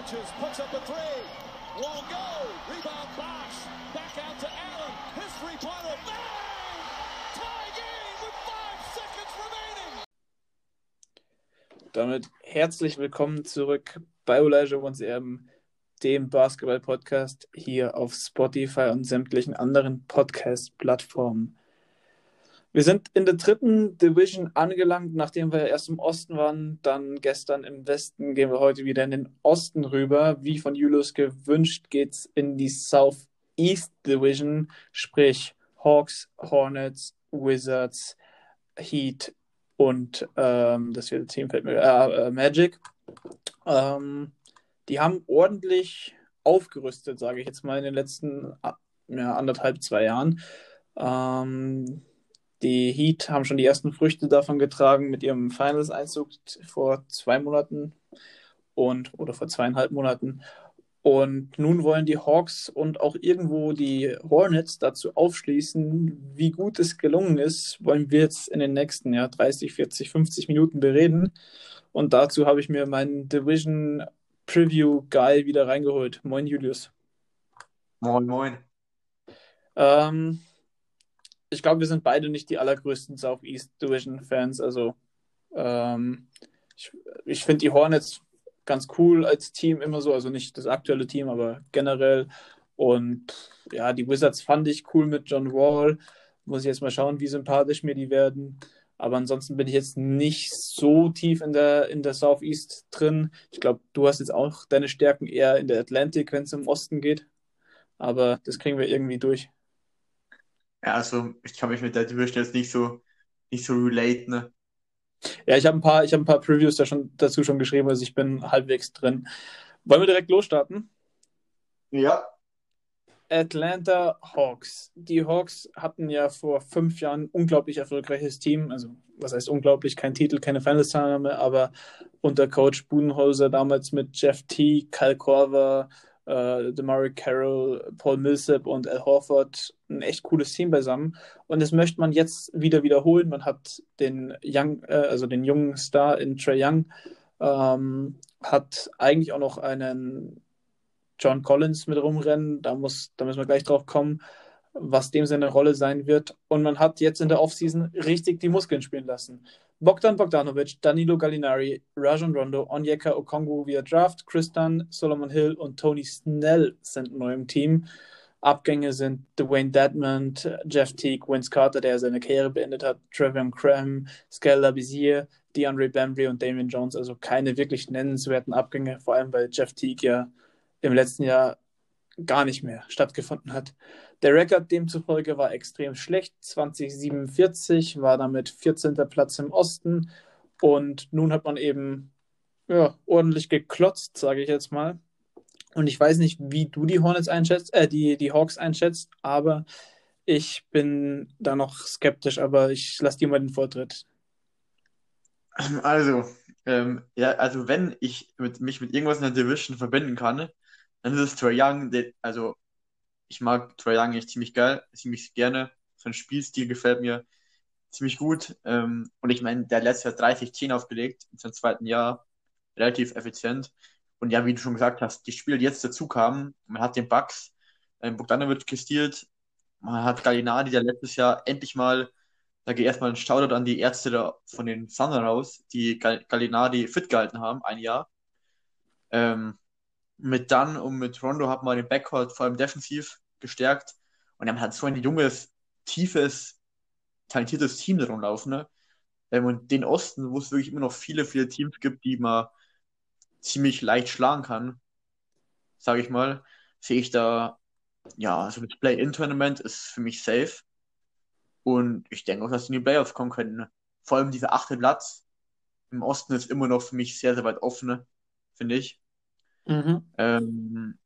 touches, puts up a three. Won't go. Rebound Bosch. Back out to Allen. His three-pointer. Bang! Damit herzlich willkommen zurück bei Elijah Once Erben, dem Basketball-Podcast hier auf Spotify und sämtlichen anderen Podcast-Plattformen. Wir sind in der dritten Division angelangt, nachdem wir erst im Osten waren, dann gestern im Westen, gehen wir heute wieder in den Osten rüber. Wie von Julius gewünscht, geht es in die Southeast Division, sprich Hawks, Hornets, Wizards, Heat und ähm, das vierte Team fällt mir, äh, äh, Magic. Ähm, die haben ordentlich aufgerüstet, sage ich jetzt mal, in den letzten ja, anderthalb, zwei Jahren. Ähm, die Heat haben schon die ersten Früchte davon getragen mit ihrem Finals-Einzug vor zwei Monaten und oder vor zweieinhalb Monaten. Und nun wollen die Hawks und auch irgendwo die Hornets dazu aufschließen, wie gut es gelungen ist, wollen wir jetzt in den nächsten ja, 30, 40, 50 Minuten bereden. Und dazu habe ich mir meinen Division Preview Guy wieder reingeholt. Moin Julius. Moin, moin. Ähm, ich glaube, wir sind beide nicht die allergrößten Southeast Division Fans. Also ähm, ich, ich finde die Hornets ganz cool als Team immer so, also nicht das aktuelle Team, aber generell. Und ja, die Wizards fand ich cool mit John Wall. Muss ich jetzt mal schauen, wie sympathisch mir die werden. Aber ansonsten bin ich jetzt nicht so tief in der, in der Southeast drin. Ich glaube, du hast jetzt auch deine Stärken eher in der Atlantic, wenn es im Osten geht. Aber das kriegen wir irgendwie durch. Ja, also ich kann mich mit der Division jetzt nicht so, nicht so relate, ne? Ja, ich habe ein paar, ich habe ein paar Previews da schon, dazu schon geschrieben, also ich bin halbwegs drin. Wollen wir direkt losstarten? Ja. Atlanta Hawks. Die Hawks hatten ja vor fünf Jahren ein unglaublich erfolgreiches Team. Also, was heißt unglaublich? Kein Titel, keine Finals-Teilnahme, aber unter Coach Budenholzer damals mit Jeff T., Kyle Korver, äh, Demary Carroll, Paul Millsap und Al Horford ein echt cooles Team beisammen. Und das möchte man jetzt wieder wiederholen. Man hat den Young, äh, also den jungen Star in Trey Young, ähm, hat eigentlich auch noch einen John Collins mit rumrennen. Da, muss, da müssen wir gleich drauf kommen, was dem seine Rolle sein wird. Und man hat jetzt in der Offseason richtig die Muskeln spielen lassen. Bogdan Bogdanovic, Danilo Gallinari, Rajon Rondo, Onyeka Okongwu via Draft, Chris Solomon Hill und Tony Snell sind neu im Team. Abgänge sind Dwayne Dedmond, Jeff Teague, Vince Carter, der seine Karriere beendet hat, Trevor Cram, Skel Bizier, DeAndre Bambry und Damian Jones. Also keine wirklich nennenswerten Abgänge, vor allem weil Jeff Teague ja im letzten Jahr gar nicht mehr stattgefunden hat. Der Rekord demzufolge war extrem schlecht. 2047 war damit 14. Platz im Osten. Und nun hat man eben ja, ordentlich geklotzt, sage ich jetzt mal. Und ich weiß nicht, wie du die Hornets einschätzt, äh, die, die Hawks einschätzt, aber ich bin da noch skeptisch, aber ich lasse dir mal den Vortritt. Also, ähm, ja, also wenn ich mit, mich mit irgendwas in der Division verbinden kann, dann ist es Trae Young. Der, also ich mag Trae Young echt ziemlich geil, ziemlich gerne. Sein Spielstil gefällt mir ziemlich gut. Ähm, und ich meine, der letzte Jahr 30 10 aufgelegt, in seinem zweiten Jahr relativ effizient. Und ja, wie du schon gesagt hast, die Spieler, die jetzt dazu kamen, man hat den Bucks, ähm, Bogdanovic gestielt, man hat Gallinari, der letztes Jahr endlich mal, da geht erstmal ein Shoutout an die Ärzte da von den Thunder raus, die Gallinari fit gehalten haben, ein Jahr. Ähm, mit Dunn und mit Rondo hat man den Backcourt vor allem defensiv gestärkt. Und dann hat so ein junges, tiefes, talentiertes Team da rumlaufen. Ne? Ähm, und den Osten, wo es wirklich immer noch viele, viele Teams gibt, die man ziemlich leicht schlagen kann, sage ich mal, sehe ich da, ja, so das Play-In-Tournament ist für mich safe. Und ich denke auch, dass sie in die Playoffs kommen können. Ne? Vor allem dieser achte Platz im Osten ist immer noch für mich sehr, sehr weit offen, ne? finde ich. Mhm. Ähm,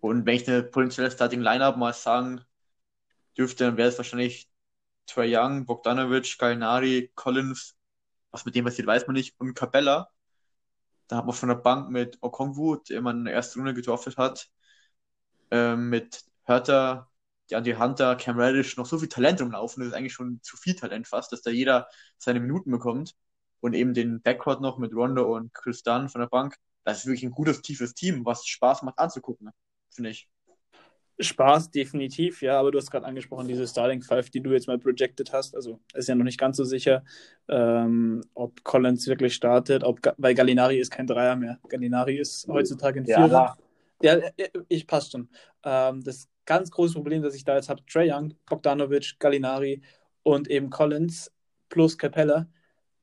und wenn ich eine potenzielle Starting Lineup mal sagen dürfte, dann wäre es wahrscheinlich Trae Young, Bogdanovic, Gallinari, Collins, was mit dem passiert, weiß man nicht, und Capella. Da hat man von der Bank mit Okongwu, der man in der ersten Runde getroffen hat, ähm, mit Hörter, die Hunter, Cam Reddish noch so viel Talent rumlaufen. Das ist eigentlich schon zu viel Talent fast, dass da jeder seine Minuten bekommt. Und eben den Backcourt noch mit Rondo und Chris Dunn von der Bank das ist wirklich ein gutes, tiefes Team, was Spaß macht anzugucken, finde ich. Spaß, definitiv, ja, aber du hast gerade angesprochen, diese Starting Five, die du jetzt mal projected hast. Also ist ja noch nicht ganz so sicher, ähm, ob Collins wirklich startet, ob, weil Gallinari ist kein Dreier mehr. Gallinari ist heutzutage ein Vierer. Ja, ja ich passt schon. Ähm, das ganz große Problem, das ich da jetzt habe, Trey Young, Bogdanovic, Gallinari und eben Collins plus Capella.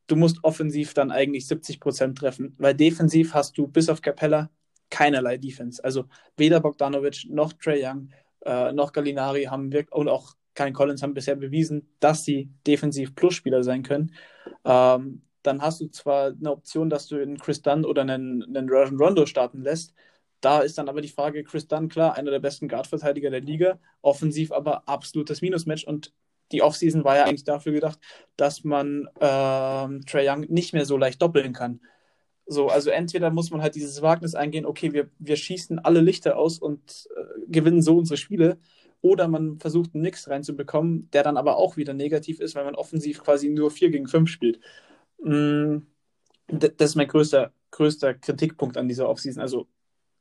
Du musst offensiv dann eigentlich 70 Prozent treffen, weil defensiv hast du bis auf Capella keinerlei Defense. Also weder Bogdanovic noch Trey Young äh, noch Gallinari haben wirklich und auch kein Collins haben bisher bewiesen, dass sie defensiv Plus-Spieler sein können. Ähm, dann hast du zwar eine Option, dass du einen Chris Dunn oder einen, einen Rajon Rondo starten lässt. Da ist dann aber die Frage, Chris Dunn, klar, einer der besten Guard-Verteidiger der Liga, offensiv aber absolutes Minusmatch und die Offseason war ja eigentlich dafür gedacht, dass man ähm, Trey Young nicht mehr so leicht doppeln kann. So, also entweder muss man halt dieses Wagnis eingehen, okay, wir, wir schießen alle Lichter aus und äh, gewinnen so unsere Spiele, oder man versucht einen Mix reinzubekommen, der dann aber auch wieder negativ ist, weil man offensiv quasi nur 4 gegen 5 spielt. Mm, das ist mein größter, größter Kritikpunkt an dieser Offseason. Also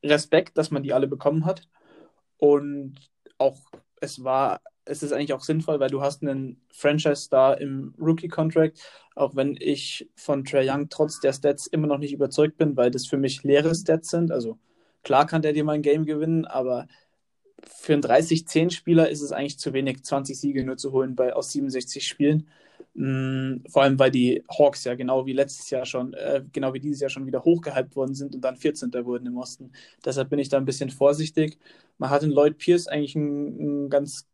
Respekt, dass man die alle bekommen hat. Und auch es war es ist eigentlich auch sinnvoll, weil du hast einen Franchise-Star im Rookie-Contract, auch wenn ich von Trey Young trotz der Stats immer noch nicht überzeugt bin, weil das für mich leere Stats sind. Also klar kann der dir mal ein Game gewinnen, aber für einen 30-10-Spieler ist es eigentlich zu wenig, 20 Siege nur zu holen bei, aus 67 Spielen. Mhm, vor allem, weil die Hawks ja genau wie letztes Jahr schon, äh, genau wie dieses Jahr schon wieder hochgehypt worden sind und dann 14. wurden im Osten. Deshalb bin ich da ein bisschen vorsichtig. Man hat in Lloyd Pierce eigentlich einen, einen ganz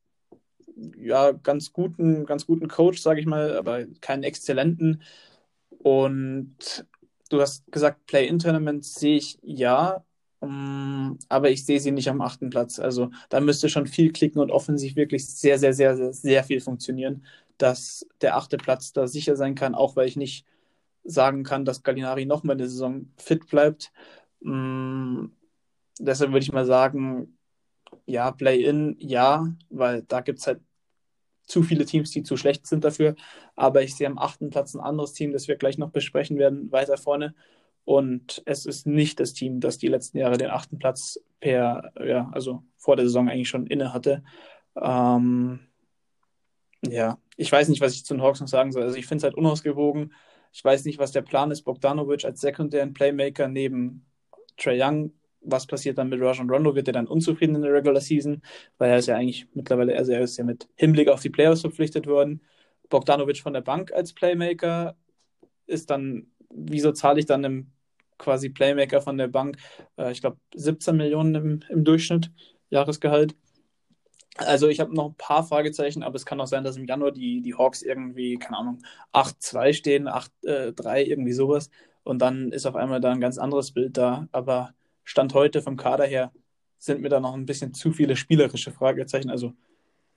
ja, ganz guten, ganz guten Coach, sage ich mal, aber keinen exzellenten. Und du hast gesagt, Play-In-Tournaments sehe ich ja, um, mm, aber ich sehe sie nicht am achten Platz. Also da müsste schon viel klicken und offensiv wirklich sehr, sehr, sehr, sehr, sehr viel funktionieren, dass der achte Platz da sicher sein kann, auch weil ich nicht sagen kann, dass Gallinari noch mal eine Saison fit bleibt. Um, deshalb würde ich mal sagen, ja, Play-In, ja, weil da gibt es halt zu viele Teams, die zu schlecht sind dafür. Aber ich sehe am achten Platz ein anderes Team, das wir gleich noch besprechen werden, weiter vorne. Und es ist nicht das Team, das die letzten Jahre den achten Platz per, ja, also vor der Saison eigentlich schon inne hatte. Ähm, ja, ich weiß nicht, was ich zu den Hawks noch sagen soll. Also ich finde es halt unausgewogen. Ich weiß nicht, was der Plan ist, Bogdanovic als sekundären Playmaker neben Trey Young was passiert dann mit Rajon Rondo? Wird er dann unzufrieden in der Regular Season? Weil er ist ja eigentlich mittlerweile, also er ist ja mit Hinblick auf die Playoffs verpflichtet worden. Bogdanovic von der Bank als Playmaker ist dann, wieso zahle ich dann einem quasi Playmaker von der Bank, äh, ich glaube 17 Millionen im, im Durchschnitt Jahresgehalt. Also ich habe noch ein paar Fragezeichen, aber es kann auch sein, dass im Januar die, die Hawks irgendwie, keine Ahnung, 8-2 stehen, 8-3, äh, irgendwie sowas. Und dann ist auf einmal da ein ganz anderes Bild da. Aber Stand heute vom Kader her sind mir da noch ein bisschen zu viele spielerische Fragezeichen. Also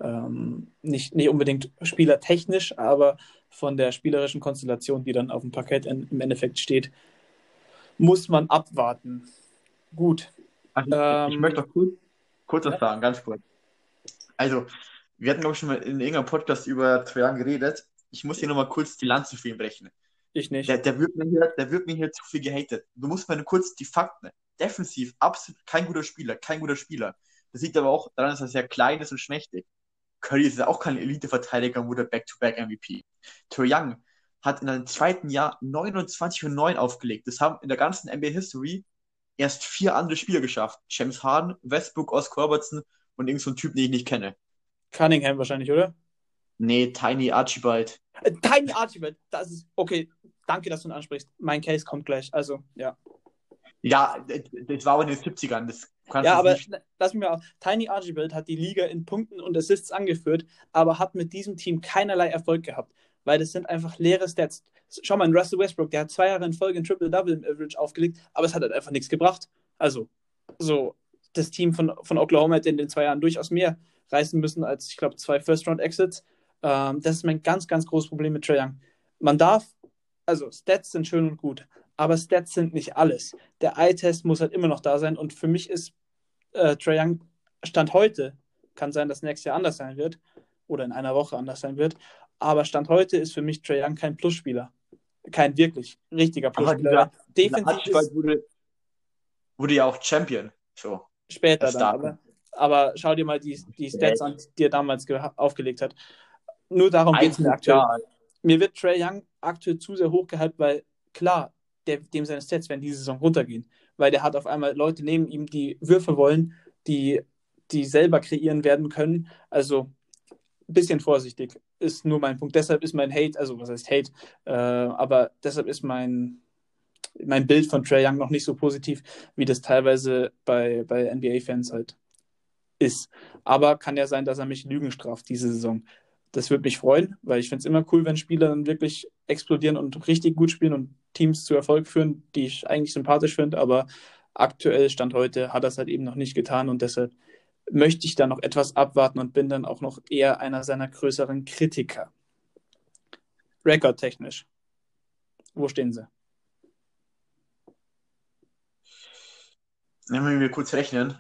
ähm, nicht, nicht unbedingt spielertechnisch, aber von der spielerischen Konstellation, die dann auf dem Parkett in, im Endeffekt steht, muss man abwarten. Gut. Also, ähm, ich möchte noch kurz, kurz was ja. sagen, ganz kurz. Also, wir hatten, glaube ich, schon mal in irgendeinem Podcast über Trajan geredet. Ich muss hier nochmal kurz die Lanze für ihn brechen. Ich nicht. Der, der, wird mir hier, der wird mir hier zu viel gehatet. Du musst mal kurz die Fakten defensiv absolut kein guter Spieler, kein guter Spieler. Das liegt aber auch daran, dass er sehr klein ist und schmächtig. Curry ist ja auch kein Elite-Verteidiger und wurde Back-to-Back-MVP. Trae Young hat in seinem zweiten Jahr 29 und 9 aufgelegt. Das haben in der ganzen NBA-History erst vier andere Spieler geschafft. James Harden, Westbrook, Oscar Robertson und irgend so ein Typ, den ich nicht kenne. Cunningham wahrscheinlich, oder? Nee, Tiny Archibald. Äh, Tiny Archibald, das ist, okay, danke, dass du ihn ansprichst. Mein Case kommt gleich, also, ja. Ja, das war aber in den 70ern. Das ja, aber nicht... lass mich mal auf. Tiny Archibald hat die Liga in Punkten und Assists angeführt, aber hat mit diesem Team keinerlei Erfolg gehabt, weil das sind einfach leere Stats. Schau mal, Russell Westbrook, der hat zwei Jahre in Folge ein Triple-Double im Average aufgelegt, aber es hat halt einfach nichts gebracht. Also, so, das Team von, von Oklahoma hätte in den zwei Jahren durchaus mehr reißen müssen als, ich glaube, zwei First-Round-Exits. Ähm, das ist mein ganz, ganz großes Problem mit Trae Young. Man darf, also Stats sind schön und gut, aber Stats sind nicht alles. Der Eye-Test muss halt immer noch da sein und für mich ist äh, Trae Young Stand heute, kann sein, dass nächstes Jahr anders sein wird oder in einer Woche anders sein wird, aber Stand heute ist für mich Trae Young kein Plusspieler. Kein wirklich richtiger Plusspieler. Defensiv ist, wurde, wurde ja auch Champion. So. Später dann, aber, aber schau dir mal die, die Stats an, die er damals aufgelegt hat. Nur darum geht es mir aktuell. Mir wird Trey Young aktuell zu sehr hochgehalten, weil klar, der, dem seine Stats werden diese Saison runtergehen, weil der hat auf einmal Leute neben ihm, die Würfe wollen, die, die selber kreieren werden können. Also ein bisschen vorsichtig ist nur mein Punkt. Deshalb ist mein Hate, also was heißt Hate, äh, aber deshalb ist mein, mein Bild von Trey Young noch nicht so positiv, wie das teilweise bei, bei NBA-Fans halt ist. Aber kann ja sein, dass er mich Lügen straft diese Saison. Das würde mich freuen, weil ich finde es immer cool, wenn Spieler dann wirklich explodieren und richtig gut spielen und Teams zu Erfolg führen, die ich eigentlich sympathisch finde. Aber aktuell, Stand heute, hat er es halt eben noch nicht getan und deshalb möchte ich da noch etwas abwarten und bin dann auch noch eher einer seiner größeren Kritiker. Rekordtechnisch. Wo stehen sie? Wenn wir kurz rechnen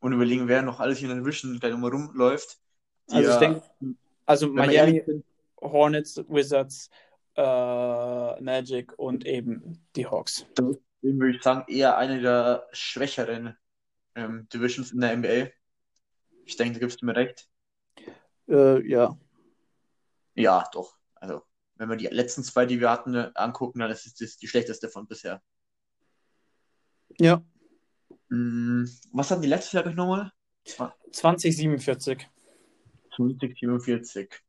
und überlegen, wer noch alles hier in den Vision gleich nochmal rumläuft. Also ich denke, also Miami, Hornets, Wizards, äh, Magic und eben die Hawks. dem würde ich sagen, eher eine der schwächeren ähm, Divisions in der NBA. Ich denke, da gibst du mir recht. Äh, ja. Ja, doch. Also, wenn wir die letzten zwei, die wir hatten, angucken, dann ist das die schlechteste von bisher. Ja. Hm, was hatten die letztes Jahr gleich nochmal? 2047. 50, 47.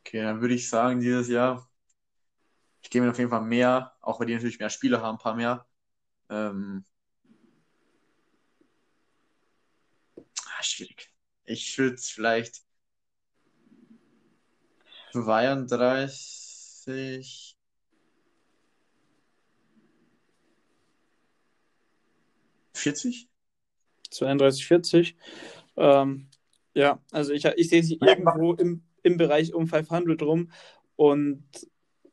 Okay, dann würde ich sagen, dieses Jahr, ich gebe mir auf jeden Fall mehr, auch weil die natürlich mehr Spieler haben, ein paar mehr. Ähm, ah, schwierig. Ich würde es vielleicht 32, 40? 32, 40. Ähm, ja, also ich, ich sehe sie irgendwo im, im Bereich um 500 rum und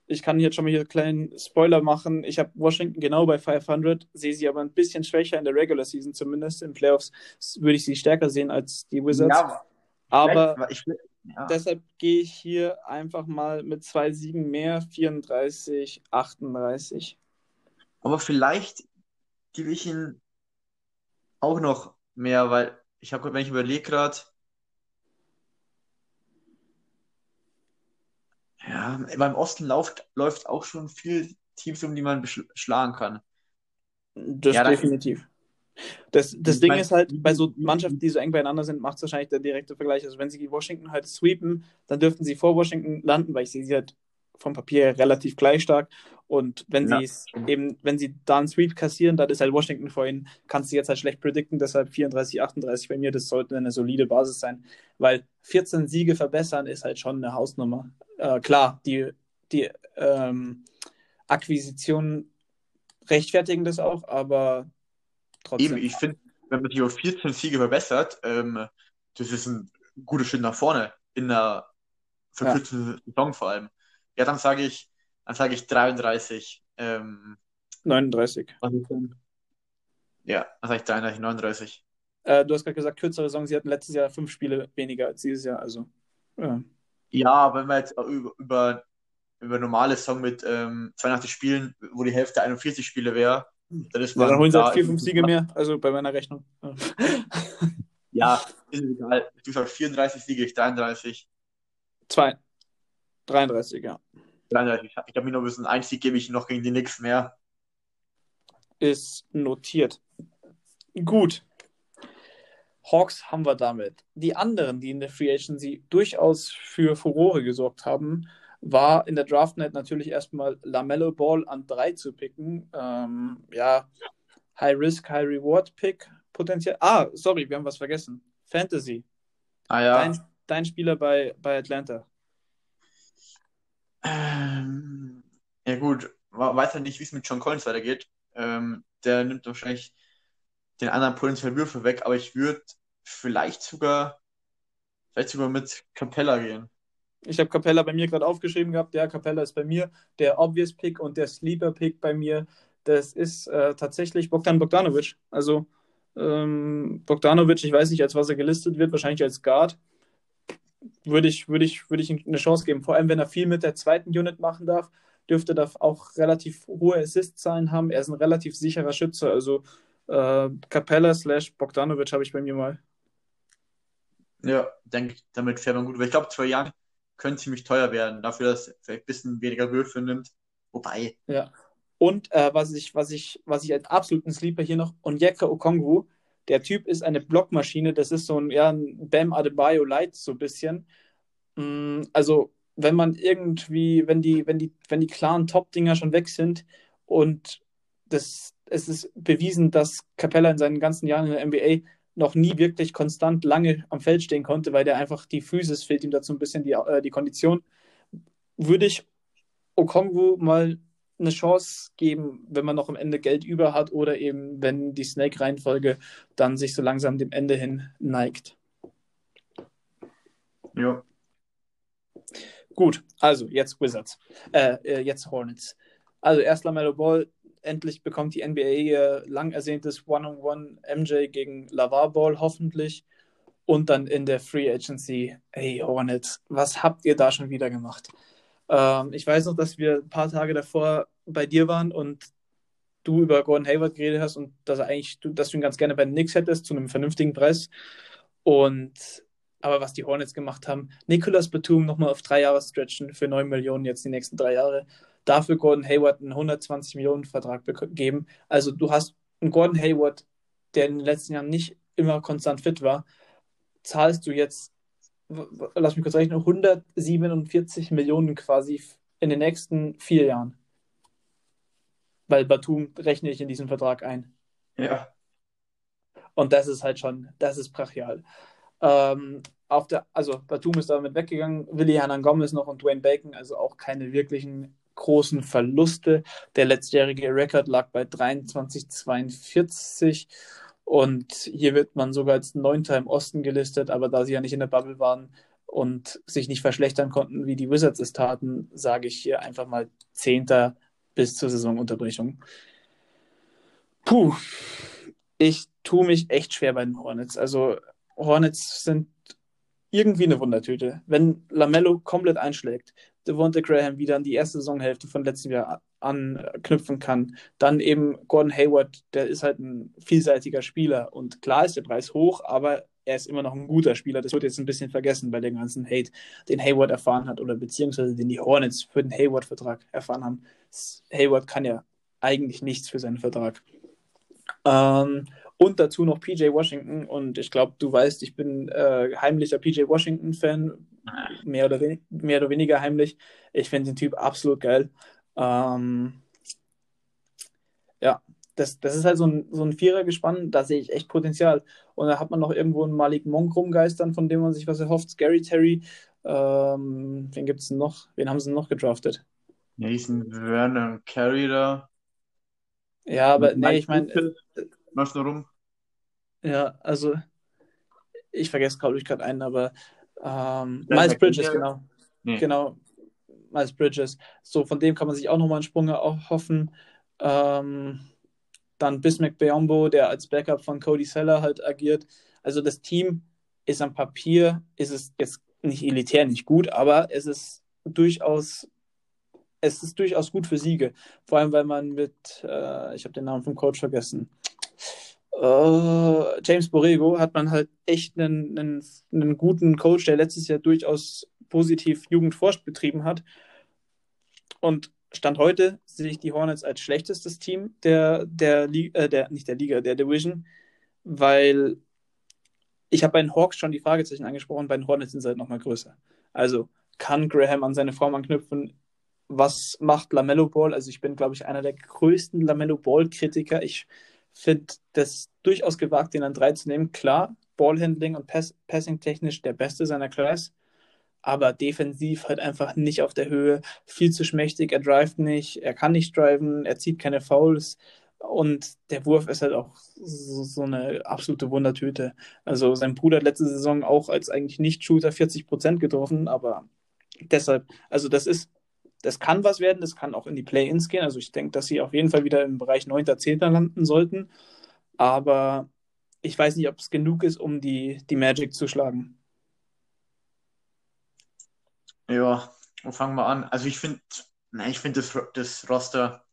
ich kann jetzt schon mal hier einen kleinen Spoiler machen. Ich habe Washington genau bei 500, sehe sie aber ein bisschen schwächer in der Regular Season zumindest. In Playoffs würde ich sie stärker sehen als die Wizards. Ja, aber ich, ja. deshalb gehe ich hier einfach mal mit zwei Siegen mehr, 34, 38. Aber vielleicht gebe ich ihn auch noch mehr, weil ich habe, wenn ich überlege gerade, ja, beim Osten läuft, läuft auch schon viel Teams, um die man schlagen kann. Das Ja, definitiv. Das, das Ich Ding mein- ist halt, bei so Mannschaften, die so eng beieinander sind, macht es wahrscheinlich der direkte Vergleich. Also wenn sie Washington halt sweepen, dann dürften sie vor Washington landen, weil ich sehe sie halt vom Papier her relativ gleich stark. Und wenn Ja. sie eben, wenn sie da einen Sweep kassieren, dann ist halt Washington vorhin, kannst du jetzt halt schlecht predikten, deshalb 34, 38 bei mir, das sollte eine solide Basis sein, weil 14 Siege verbessern ist halt schon eine Hausnummer. Äh, klar, die, die ähm, Akquisitionen rechtfertigen das auch, aber trotzdem. Eben, ich finde, wenn man sich auf 14 Siege verbessert, ähm, das ist ein guter Schritt nach vorne in einer verkürzten Saison vor allem. Ja, dann sage ich, dann sage ich 33. Ähm, 39. was ist denn? Ja, dann sage ich 33, 39. Äh, du hast gerade gesagt, kürzere Saison. Sie hatten letztes Jahr fünf Spiele weniger als dieses Jahr. Also, ja. Ja, wenn wir jetzt über, über, über normale Saison mit ähm, 82 Spielen, wo die Hälfte 41 Spiele wäre, dann ist Ja, man dann holen sie halt vier, im- fünf Siege mehr. Also bei meiner Rechnung. Ja. Ja, ist egal. Du sagst 34 Siege, ich 33. Zwei. 33, ja. 33. Ich habe mir noch ein bisschen ein Sieg gebe ich noch gegen die Knicks mehr. Ist notiert. Gut. Hawks haben wir damit. Die anderen, die in der Free Agency durchaus für Furore gesorgt haben, war in der Draft Night natürlich erstmal Lamello Ball an drei zu picken. Ähm, ja, High Risk, High Reward Pick potenziell. Ah, sorry, wir haben was vergessen. Fantasy. Ah ja. Dein, dein Spieler bei, bei Atlanta. Ähm, ja gut, weiß ja nicht, wie es mit John Collins weitergeht. Ähm, der nimmt wahrscheinlich den anderen potenziellen Würfe weg, aber ich würde vielleicht sogar, vielleicht sogar mit Capella gehen. Ich habe Capella bei mir gerade aufgeschrieben gehabt. Ja, Capella ist bei mir der Obvious Pick und der Sleeper Pick bei mir. Das ist äh, tatsächlich Bogdan Bogdanovic. Also ähm, Bogdanovic, ich weiß nicht, als was er gelistet wird, wahrscheinlich als Guard. Würde ich, würde ich, würde ich eine Chance geben. Vor allem, wenn er viel mit der zweiten Unit machen darf, dürfte er auch relativ hohe Assist-Zahlen haben. Er ist ein relativ sicherer Schütze. Also Äh, Capella slash Bogdanovic habe ich bei mir mal. Ja, denke, damit fährt man gut. Weil ich glaube, zwei Young könnte ziemlich teuer werden, dafür, dass er vielleicht ein bisschen weniger Würfe nimmt. Wobei. Ja. Und äh, was, ich, was, ich, was ich als absoluten Sleeper hier noch, Onyeka Okongwu, der Typ ist eine Blockmaschine, das ist so ein, ja, ein Bam Adebayo Light, so ein bisschen. Mm, also, wenn man irgendwie, wenn die, wenn die, wenn die klaren Top-Dinger schon weg sind und das, es ist bewiesen, dass Capella in seinen ganzen Jahren in der NBA noch nie wirklich konstant lange am Feld stehen konnte, weil der einfach die Physis fehlt ihm dazu ein bisschen die, äh, die Kondition, würde ich Okongwu mal eine Chance geben, wenn man noch am Ende Geld über hat oder eben, wenn die Snake-Reihenfolge dann sich so langsam dem Ende hin neigt. Ja. Gut, also jetzt Wizards, äh, äh jetzt Hornets. Also erst LaMelo Ball, endlich bekommt die NBA ihr lang ersehntes One-on-One MJ gegen Lavar Ball hoffentlich. Und dann in der Free Agency, hey Hornets, was habt ihr da schon wieder gemacht? Ähm, ich weiß noch, dass wir ein paar Tage davor bei dir waren und du über Gordon Hayward geredet hast und dass er eigentlich, dass du ihn ganz gerne bei den Knicks hättest zu einem vernünftigen Preis. Und aber was die Hornets gemacht haben, Nicolas Batum nochmal auf drei Jahre stretchen für 9 Millionen jetzt die nächsten drei Jahre. Dafür Gordon Hayward einen 120 Millionen Vertrag geben. Also du hast einen Gordon Hayward, der in den letzten Jahren nicht immer konstant fit war, zahlst du jetzt lass mich kurz rechnen, 147 Millionen quasi in den nächsten vier Jahren. Weil Batum rechne ich in diesen Vertrag ein. Ja. Und das ist halt schon, das ist brachial. Ähm, auf der, also Batum ist damit weggegangen, Willi Hernan Gomez noch und Dwayne Bacon, also auch keine wirklichen großen Verluste. Der letztjährige Rekord lag bei 23,42 und hier wird man sogar als Neunter im Osten gelistet, aber da sie ja nicht in der Bubble waren und sich nicht verschlechtern konnten, wie die Wizards es taten, sage ich hier einfach mal Zehnter bis zur Saisonunterbrechung. Puh, ich tue mich echt schwer bei den Hornets. Also Hornets sind irgendwie eine Wundertüte. Wenn Lamello komplett einschlägt, Devonta Graham wieder an die erste Saisonhälfte von letztem Jahr anknüpfen kann. Dann eben Gordon Hayward, der ist halt ein vielseitiger Spieler und klar ist der Preis hoch, aber er ist immer noch ein guter Spieler. Das wird jetzt ein bisschen vergessen bei dem ganzen Hate, den Hayward erfahren hat oder beziehungsweise den die Hornets für den Hayward-Vertrag erfahren haben. Hayward kann ja eigentlich nichts für seinen Vertrag. Ähm, und dazu noch PJ Washington. Und ich glaube, du weißt, ich bin äh, heimlicher PJ Washington-Fan. Mehr oder, mehr oder weniger heimlich. Ich finde den Typ absolut geil. Ähm, ja, das, das ist halt so ein, so ein Vierergespann, da sehe ich echt Potenzial. Und da hat man noch irgendwo einen Malik Monk rumgeistern, von dem man sich was erhofft. Scary Terry. Ähm, wen gibt es denn noch? Wen haben sie denn noch gedraftet? Nathan Werner da. Ja, aber nee, ich meine. Was da rum? Ja, also ich vergesse, glaube ich, gerade einen, aber ähm, Miles Bridges, genau. Nee. Genau, Miles Bridges. So, von dem kann man sich auch nochmal einen Sprung erhoffen. Ähm, dann Bismack Beombo, der als Backup von Cody Seller halt agiert. Also das Team ist am Papier, ist es jetzt nicht elitär, nicht gut, aber es ist durchaus, es ist durchaus gut für Siege. Vor allem, weil man mit, äh, ich habe den Namen vom Coach vergessen, äh, James Borrego hat man halt echt einen, einen, einen guten Coach, der letztes Jahr durchaus positiv Jugendforscht betrieben hat. Und Stand heute sehe ich die Hornets als schlechtestes Team der, der, äh, der nicht der Liga, der Division, weil ich habe bei den Hawks schon die Fragezeichen angesprochen, bei den Hornets sind sie halt nochmal größer. Also kann Graham an seine Form anknüpfen? Was macht Lamello Ball? Also ich bin, glaube ich, einer der größten Lamello Ball-Kritiker. Ich finde das durchaus gewagt, den an drei zu nehmen. Klar, Ballhandling und Pass Passing technisch der beste seiner Class aber defensiv halt einfach nicht auf der Höhe, viel zu schmächtig, er drivet nicht, er kann nicht driven, er zieht keine Fouls und der Wurf ist halt auch so, so eine absolute Wundertüte. Also sein Bruder hat letzte Saison auch als eigentlich Nicht-Shooter 40 Prozent getroffen, aber deshalb, also das ist, das kann was werden, das kann auch in die Play-Ins gehen, also ich denke, dass sie auf jeden Fall wieder im Bereich 9. 10. landen sollten, aber ich weiß nicht, ob es genug ist, um die, die Magic zu schlagen. Ja, wo fangen wir an? Also ich finde, ich finde das, das Roster,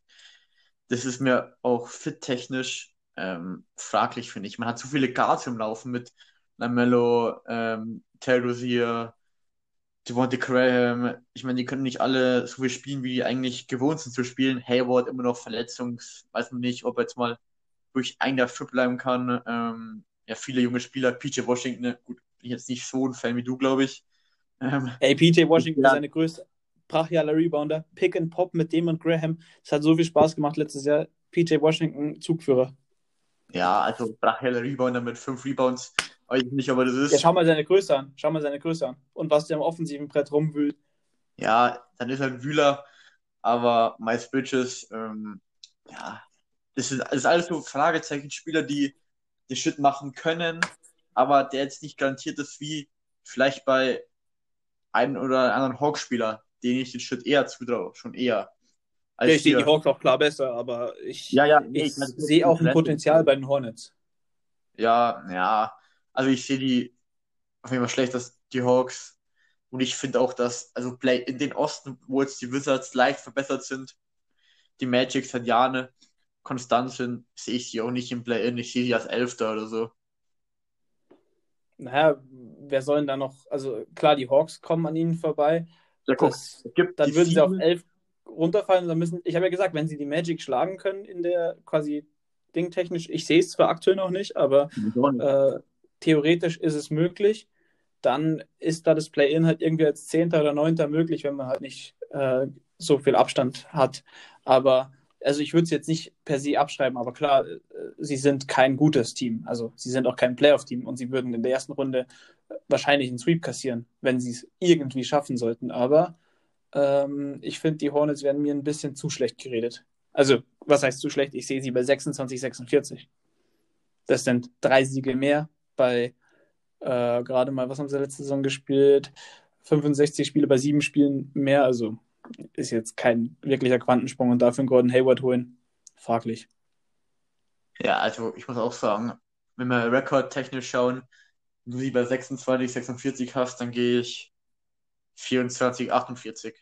das ist mir auch fit-technisch ähm, fraglich, finde ich. Man hat zu viele Guards im Laufen mit Lamello, ähm, Terry Rozier, Devontae Graham. Ich meine, die können nicht alle so viel spielen, wie die eigentlich gewohnt sind zu spielen. Hayward immer noch Verletzungs, weiß man nicht, ob er jetzt mal durch ein Jahr fit bleiben kann. Ähm, ja, viele junge Spieler, PJ Washington, gut, bin ich jetzt nicht so ein Fan wie du, glaube ich. Ähm, Ey, PJ Washington ja. ist eine größte brachialer Rebounder. Pick and Pop mit dem und Graham. Es hat so viel Spaß gemacht letztes Jahr. PJ Washington, Zugführer. Ja, also brachialer Rebounder mit fünf Rebounds. Weiß ich nicht, aber das ist. Ja, schau mal seine Größe an. Schau mal seine Größe an. Und was der am offensiven Brett rumwühlt. Ja, dann ist er ein Wühler. Aber Miles Bridges, ähm, ja, das ist, das ist alles so Fragezeichen-Spieler, die den Shit machen können, aber der jetzt nicht garantiert ist, wie vielleicht bei einem oder anderen Hawk-Spieler, den ich den Shit eher zutraue, schon eher. Als ja, ich sehe die Hawks auch klar besser, aber ich, ja, ja, nee, ich, ich sehe auch ein Potenzial bei den Hornets. Ja, ja, also ich sehe die auf jeden Fall schlecht, dass die Hawks und ich finde auch, dass also Play in den Osten, wo jetzt die Wizards leicht verbessert sind, die Magic seit Jahren konstant sind, sehe ich sie auch nicht im Play-In. Ich sehe sie als Elfter oder so. Naja, wer soll denn da noch? Also klar, die Hawks kommen an ihnen vorbei. Ja, guck, das, dann würden sie auf elf runterfallen. Dann müssen, ich habe ja gesagt, wenn sie die Magic schlagen können in der quasi dingtechnisch, ich sehe es zwar aktuell noch nicht, aber äh, theoretisch ist es möglich. Dann ist da das Play-In halt irgendwie als Zehnter oder Neunter möglich, wenn man halt nicht äh, so viel Abstand hat. Aber also ich würde es jetzt nicht per se abschreiben, aber klar, äh, sie sind kein gutes Team. Also sie sind auch kein Playoff-Team und sie würden in der ersten Runde wahrscheinlich einen Sweep kassieren, wenn sie es irgendwie schaffen sollten. Aber ähm, ich finde, die Hornets werden mir ein bisschen zu schlecht geredet. Also, was heißt zu schlecht? Ich sehe sie bei 26, 46. Das sind drei Siege mehr bei äh, gerade mal, was haben sie letzte Saison gespielt? 65 Spiele bei sieben Spielen mehr. Also ist jetzt kein wirklicher Quantensprung und dafür einen Gordon Hayward holen, fraglich. Ja, also ich muss auch sagen, wenn wir rekordtechnisch schauen, wenn du sie bei 26, 46 hast, dann gehe ich 24, 48.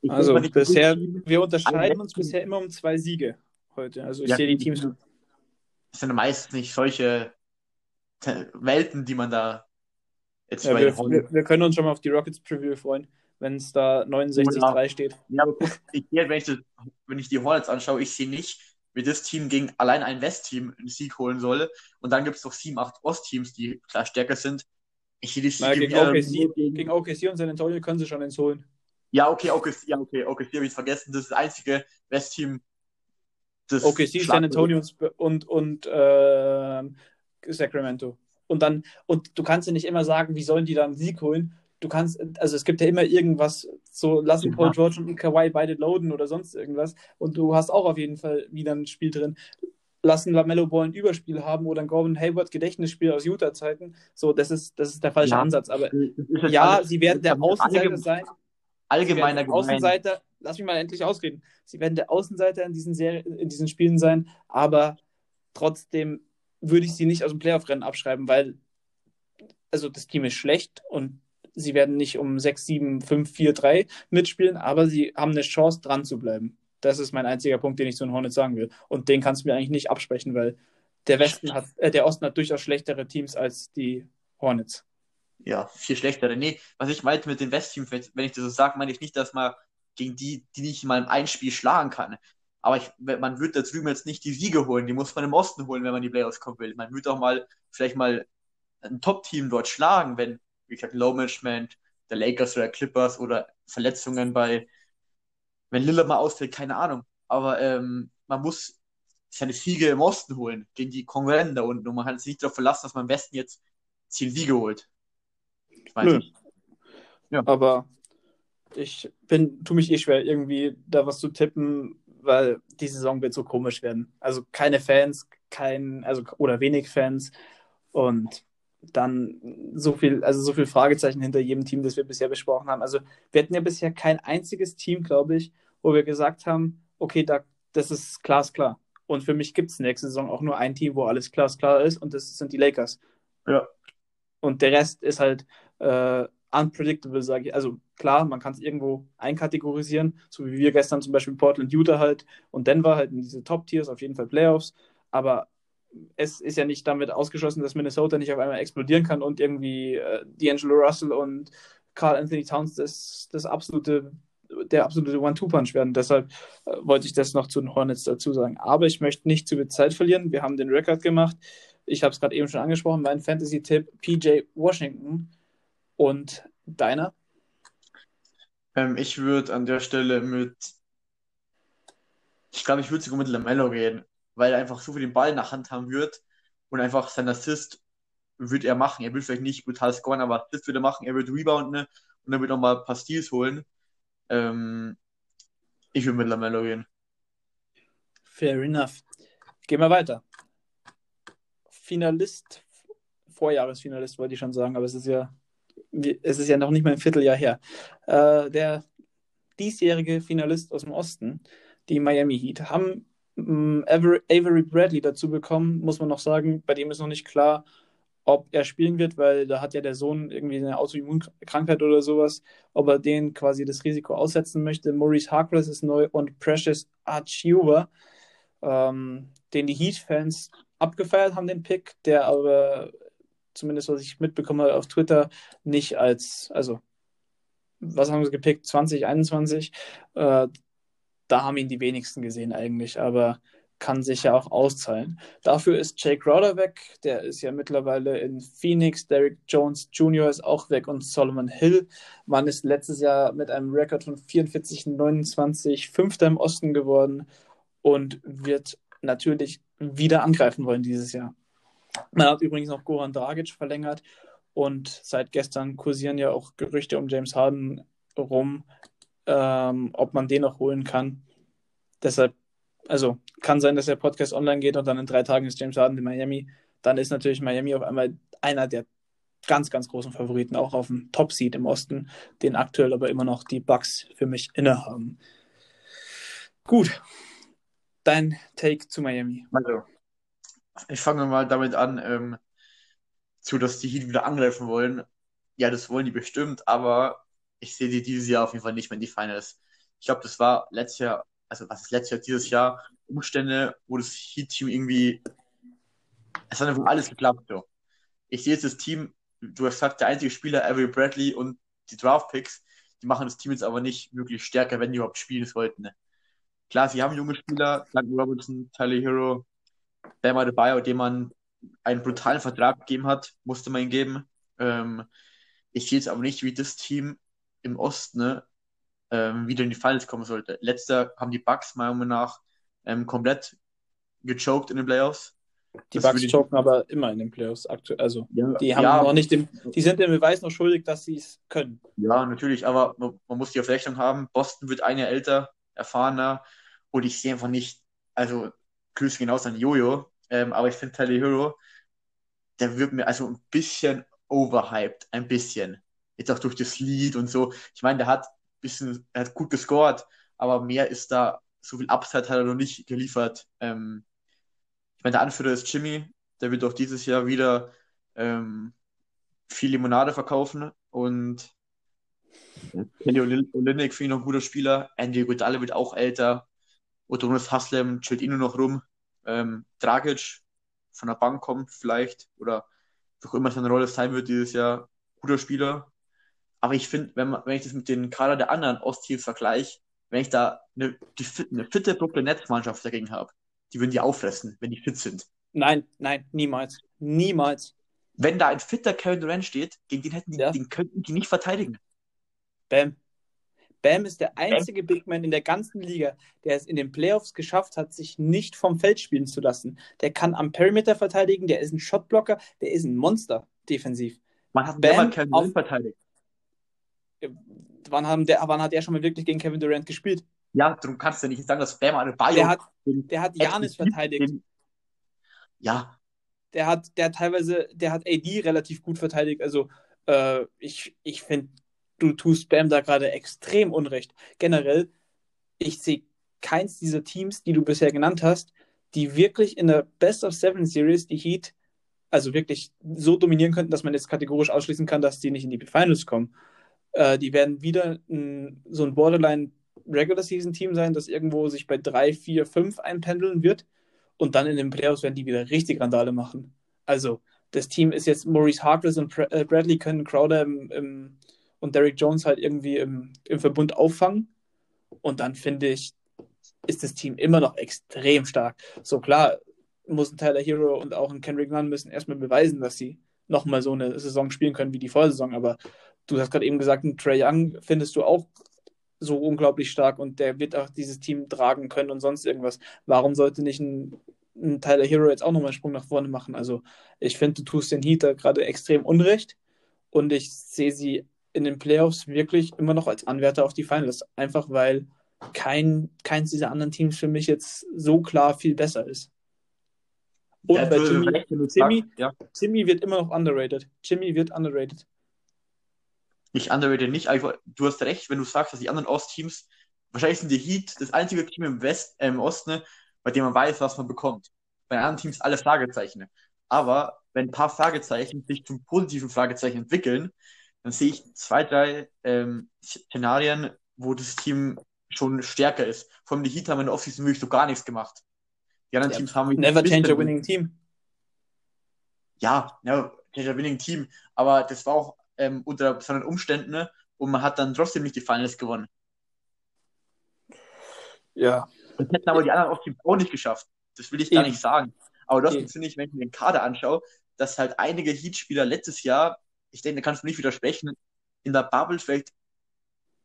Ich also bisher, wir unterscheiden uns bisher immer um zwei Siege heute. Also ich ja, sehe die Teams. Sind meist nicht solche Welten, die man da jetzt ja, wir, wir, wir, können uns schon mal auf die Rockets Preview freuen wenn es da 69-3 ja. steht. Ja, aber guck, ich, wenn, ich das, wenn ich die Hornets anschaue, ich sehe nicht, wie das Team gegen allein ein West-Team einen Sieg holen soll. Und dann gibt es noch sieben, acht Ost-Teams, die klar stärker sind. Ich sehe die Siege gegen, OKC, gegen, gegen OKC und San Antonio können sie schon ins holen. Ja, okay, OKC, ja, okay, OKC habe ich vergessen. Das ist das einzige West-Team. OKC, San Antonio und, und äh, Sacramento. Und dann, und du kannst ja nicht immer sagen, wie sollen die dann einen Sieg holen, du kannst, also es gibt ja immer irgendwas, so lassen Paul George und Kawhi beide loaden oder sonst irgendwas und du hast auch auf jeden Fall wieder ein Spiel drin. Lassen Lamello Ball ein Überspiel haben oder ein Gordon Hayward Gedächtnisspiel aus Utah-Zeiten. So, das ist, das ist der falsche ja, Ansatz. Aber ja, alles, sie werden der Außenseiter sein. Allgemeiner Außenseiter, lass mich mal endlich ausreden. Sie werden der Außenseiter in diesen, Serien, in diesen Spielen sein, aber trotzdem würde ich sie nicht aus dem Playoff-Rennen abschreiben, weil also das Team ist schlecht und Sie werden nicht um 6, 7, 5, 4, 3 mitspielen, aber sie haben eine Chance, dran zu bleiben. Das ist mein einziger Punkt, den ich zu den Hornets sagen will. Und den kannst du mir eigentlich nicht absprechen, weil der Westen hat, äh, der Osten hat durchaus schlechtere Teams als die Hornets. Ja, viel schlechtere. Nee, was ich meinte mit den Westteams, wenn ich das so sage, meine ich nicht, dass man gegen die, die nicht mal im Einspiel schlagen kann. Aber ich, man wird da drüben jetzt nicht die Siege holen, die muss man im Osten holen, wenn man die Playoffs kommen will. Man wird auch mal vielleicht mal ein Top-Team dort schlagen, wenn wie gesagt, Low Management der Lakers oder Clippers oder Verletzungen bei, wenn Lillard mal ausfällt, keine Ahnung. Aber ähm, man muss seine Siege im Osten holen, gegen die Konkurrenten da unten. Und man kann sich nicht darauf verlassen, dass man am besten jetzt zehn Siege holt. Ich weiß Nö. nicht. Ja. Aber ich bin, tu mich eh schwer, irgendwie da was zu tippen, weil die Saison wird so komisch werden. Also keine Fans, kein, also oder wenig Fans. Und dann so viel, also so viel Fragezeichen hinter jedem Team, das wir bisher besprochen haben. Also wir hatten ja bisher kein einziges Team, glaube ich, wo wir gesagt haben, okay, da, das ist glasklar. Und für mich gibt es nächste Saison auch nur ein Team, wo alles glasklar ist, und das sind die Lakers. Ja. Und der Rest ist halt äh, unpredictable, sage ich. Also klar, man kann es irgendwo einkategorisieren, so wie wir gestern zum Beispiel Portland, Utah halt und Denver halt in diese Top-Tiers, auf jeden Fall Playoffs. Aber es ist ja nicht damit ausgeschlossen, dass Minnesota nicht auf einmal explodieren kann und irgendwie äh, D'Angelo Russell und Carl Anthony Towns das, das absolute, der absolute One-Two-Punch werden. Deshalb äh, wollte ich das noch zu den Hornets dazu sagen. Aber ich möchte nicht zu viel Zeit verlieren. Wir haben den Rekord gemacht. Ich habe es gerade eben schon angesprochen, mein Fantasy-Tipp PJ Washington. Und deiner? Ähm, ich würde an der Stelle mit, ich glaube, ich würde sogar mit Lamello gehen, weil er einfach so viel den Ball in der Hand haben wird und einfach sein Assist wird er machen. Er wird vielleicht nicht brutal scoren, aber Assist wird er machen. Er wird rebounden ne? und er wird noch mal ein paar Steals holen. Ähm, ich würde mit Lamello gehen. Fair enough. Gehen wir weiter. Finalist, Vorjahresfinalist wollte ich schon sagen, aber es ist ja, es ist ja noch nicht mal ein Vierteljahr her. Äh, der diesjährige Finalist aus dem Osten, die Miami Heat, haben ähm, Avery Bradley dazu bekommen, muss man noch sagen. Bei dem ist noch nicht klar, ob er spielen wird, weil da hat ja der Sohn irgendwie eine Autoimmunkrankheit oder sowas, ob er den quasi das Risiko aussetzen möchte. Maurice Harkless ist neu und Precious Achiuwa, ähm, den die Heat-Fans abgefeiert haben, den Pick, der aber zumindest was ich mitbekommen habe auf Twitter, nicht als, also was haben sie gepickt? 2021. Äh, da haben ihn die wenigsten gesehen eigentlich, aber kann sich ja auch auszahlen. Dafür ist Jake Crowder weg, der ist ja mittlerweile in Phoenix, Derek Jones Jr. ist auch weg und Solomon Hill. Man ist letztes Jahr mit einem Rekord von 44, 29 Fünfter im Osten geworden und wird natürlich wieder angreifen wollen dieses Jahr. Man hat übrigens noch Goran Dragic verlängert und seit gestern kursieren ja auch Gerüchte um James Harden rum, ähm, ob man den noch holen kann. Deshalb, also kann sein, dass der Podcast online geht und dann in drei Tagen ist James Harden in Miami. Dann ist natürlich Miami auf einmal einer der ganz, ganz großen Favoriten, auch auf dem Top-Seed im Osten, den aktuell aber immer noch die Bucks für mich innehaben. Gut, dein Take zu Miami. Also, ich fange mal damit an, ähm, zu, dass die Heat wieder angreifen wollen. Ja, das wollen die bestimmt, aber ich sehe die dieses Jahr auf jeden Fall nicht mehr in die Finals. Ich glaube, das war letztes Jahr, also was ist letztes Jahr, dieses Jahr, Umstände, wo das Heat-Team irgendwie, es hat einfach alles geklappt. So. Ich sehe jetzt das Team, du hast gesagt, der einzige Spieler, Avery Bradley und die Draft-Picks, die machen das Team jetzt aber nicht wirklich stärker, wenn die überhaupt spielen sollten. Klar, sie haben junge Spieler, Duncan Robinson, Tyler Hero, Bam Adebayo, dem man einen brutalen Vertrag gegeben hat, musste man ihn geben. Ähm, ich sehe jetzt aber nicht, wie das Team im Osten ne, ähm, wieder in die Finals kommen sollte. Letzter haben die Bucks meiner Meinung nach ähm, komplett gechoked in den Playoffs. Die das Bucks choken aber immer in den Playoffs aktuell. Also ja, die haben ja, noch nicht den, die sind dem Beweis noch schuldig, dass sie es können. Ja, natürlich, aber man, man, muss die auf Rechnung haben. Boston wird ein Jahr älter, erfahrener und ich sehe einfach nicht, also Grüße hinaus an Jojo, ähm, aber ich finde Tyler Hero, der wird mir also ein bisschen overhyped, ein bisschen. Jetzt auch durch das Lied und so. Ich meine, der hat ein bisschen, er hat gut gescored, aber mehr ist da, so viel Upside hat er noch nicht geliefert. Ähm, ich meine, der Anführer ist Jimmy, der wird auch dieses Jahr wieder ähm, viel Limonade verkaufen und Kenny Olynyk finde ich noch ein guter Spieler. Andy Iguodala wird auch älter. Odonis Haslem chillt ihn nur noch rum ähm, Dragic von der Bank kommt vielleicht oder wie auch immer seine Rolle sein wird dieses Jahr, guter Spieler. Aber ich finde, wenn, wenn ich das mit den Kader der anderen Ostteams vergleiche, wenn ich da eine, die, eine fitte Brooklyn Nets Mannschaft dagegen habe, die würden die auffressen, wenn die fit sind. Nein, nein, niemals. Niemals. Wenn da ein fitter Kevin Durant steht, gegen den hätten die, ja. den könnten die nicht verteidigen. Bam. Bam ist der einzige Big Man in der ganzen Liga, der es in den Playoffs geschafft hat, sich nicht vom Feld spielen zu lassen. Der kann am Perimeter verteidigen, der ist ein Shotblocker, der ist ein Monster defensiv. Man hat Bam Kevin Durant verteidigt. Wann, haben der, wann hat er schon mal wirklich gegen Kevin Durant gespielt? Ja, darum kannst du nicht sagen, dass Bam eine Bio. Der hat, der hat Janis verteidigt. Den, ja. Der hat, der hat teilweise, der hat AD relativ gut verteidigt. Also äh, ich, ich finde, du tust Bam da gerade extrem Unrecht. Generell, ich sehe keins dieser Teams, die du bisher genannt hast, die wirklich in der Best of Seven Series die Heat also wirklich so dominieren könnten, dass man jetzt kategorisch ausschließen kann, dass die nicht in die Finals kommen. Äh, die werden wieder ein, so ein Borderline Regular Season Team sein, das irgendwo sich bei 3, 4, 5 einpendeln wird. Und dann in den Playoffs werden die wieder richtig Randale machen. Also, das Team ist jetzt Maurice Harkless und äh, Bradley können Crowder im, im, und Derrick Jones halt irgendwie im, im Verbund auffangen. Und dann finde ich, ist das Team immer noch extrem stark. So klar, muss ein Tyler Hero und auch ein Kendrick Nunn müssen erstmal beweisen, dass sie nochmal so eine Saison spielen können wie die Vorsaison. Aber du hast gerade eben gesagt, ein Trey Young findest du auch so unglaublich stark und der wird auch dieses Team tragen können und sonst irgendwas. Warum sollte nicht ein, ein Tyler Hero jetzt auch nochmal einen Sprung nach vorne machen? Also ich finde, du tust den Heater gerade extrem unrecht und ich sehe sie in den Playoffs wirklich immer noch als Anwärter auf die Finals. Einfach weil kein, keins dieser anderen Teams für mich jetzt so klar viel besser ist. Und Ja, bei Jimmy, Jimmy, ja. Jimmy wird immer noch underrated. Jimmy wird underrated. Nicht underrated nicht, aber du hast recht, wenn du sagst, dass die anderen Ostteams, wahrscheinlich sind die Heat das einzige Team im West, äh, im Osten, bei dem man weiß, was man bekommt. Bei den anderen Teams alle Fragezeichen. Aber wenn ein paar Fragezeichen sich zum positiven Fragezeichen entwickeln, dann sehe ich zwei, drei ähm, Szenarien, wo das Team schon stärker ist. Vor allem die Heat haben in der Offseason wirklich so gar nichts gemacht. Die anderen Ja, Teams haben Never change a winning team. ja, ja, der Winning Team, aber das war auch ähm, unter besonderen Umständen ne? und man hat dann trotzdem nicht die Finals gewonnen. Ja. Und hätten aber die anderen auch, auch nicht geschafft. Das will ich gar Eben. nicht sagen. Aber trotzdem Eben. finde ich, wenn ich mir den Kader anschaue, dass halt einige Heat-Spieler letztes Jahr, ich denke, da kannst du nicht widersprechen, in der Bubble vielleicht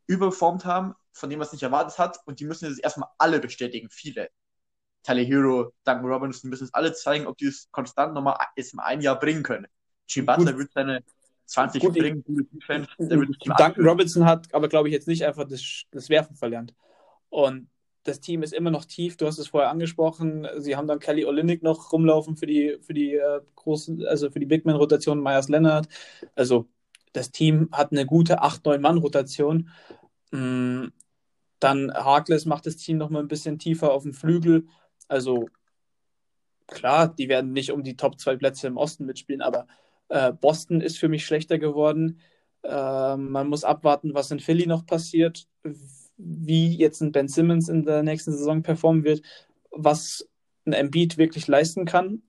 überformt haben, von dem man es nicht erwartet hat. Und die müssen jetzt erstmal alle bestätigen, viele. Tyler Hero, Duncan Robinson müssen es alle zeigen, ob die es konstant nochmal jetzt mal ein Jahr bringen können. Gut. Butler wird seine 20 Gut, bringen, gute Defense, Duncan. Robinson hat aber, glaube ich, jetzt nicht einfach das, das Werfen verlernt. Und das Team ist immer noch tief. Du hast es vorher angesprochen. Sie haben dann Kelly Olynyk noch rumlaufen für die, für die äh, großen, also für die Big Man-Rotation, Myers Leonard. Also das Team hat eine gute 8-9-Mann-Rotation. Mm, Dann Harkless macht das Team noch mal ein bisschen tiefer auf dem Flügel. Also klar, die werden nicht um die Top 2 Plätze im Osten mitspielen, aber äh, Boston ist für mich schlechter geworden. Äh, man muss abwarten, was in Philly noch passiert, wie jetzt ein Ben Simmons in der nächsten Saison performen wird, was ein Embiid wirklich leisten kann,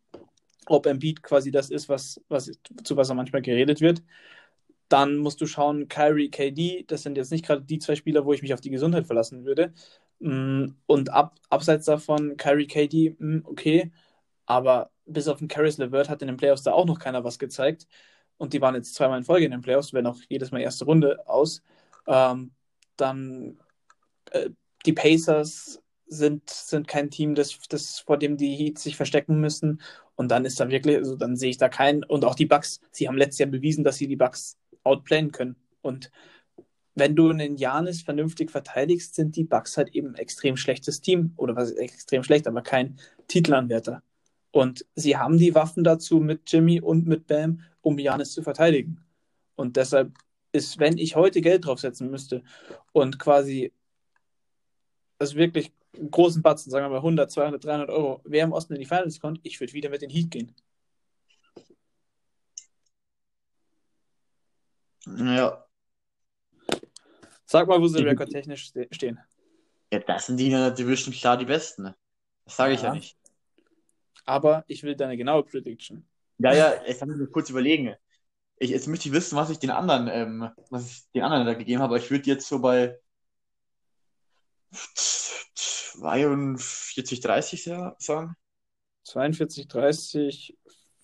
ob Embiid quasi das ist, was, was, zu was er manchmal geredet wird. Dann musst du schauen, Kyrie, KD, das sind jetzt nicht gerade die zwei Spieler, wo ich mich auf die Gesundheit verlassen würde. Mm, Und ab, abseits davon, Kyrie, KD, mm, okay, aber bis auf den Caris LeVert hat in den Playoffs da auch noch keiner was gezeigt. Und die waren jetzt zweimal in Folge in den Playoffs, wenn auch jedes Mal erste Runde aus. Ähm, dann die Pacers sind, sind kein Team, das, das, vor dem die Heat sich verstecken müssen. Und dann ist da wirklich, also dann sehe ich da keinen. Und auch die Bucks, sie haben letztes Jahr bewiesen, dass sie die Bucks outplayen können. Und wenn du einen Janis vernünftig verteidigst, sind die Bucks halt eben ein extrem schlechtes Team. Oder was ist extrem schlecht, aber kein Titelanwärter. Und sie haben die Waffen dazu mit Jimmy und mit Bam, um Janis zu verteidigen. Und deshalb ist, wenn ich heute Geld draufsetzen müsste und quasi also wirklich einen großen Batzen, sagen wir mal 100, 200, 300 Euro, wer im Osten in die Finals kommt, ich würde wieder mit den Heat gehen. Ja. Sag mal, wo sie rekordtechnisch ste- stehen. ja, das sind die in der Division klar die Besten. ne? Das sage ich ja Ja. nicht. Aber ich will deine genaue Prediction. Ja, ja, jetzt kann ich mir kurz überlegen. Ich, jetzt möchte ich wissen, was ich den anderen, ähm, was ich den anderen da gegeben habe. Aber ich würde jetzt so bei 42, 30 ja, sagen. 42, 30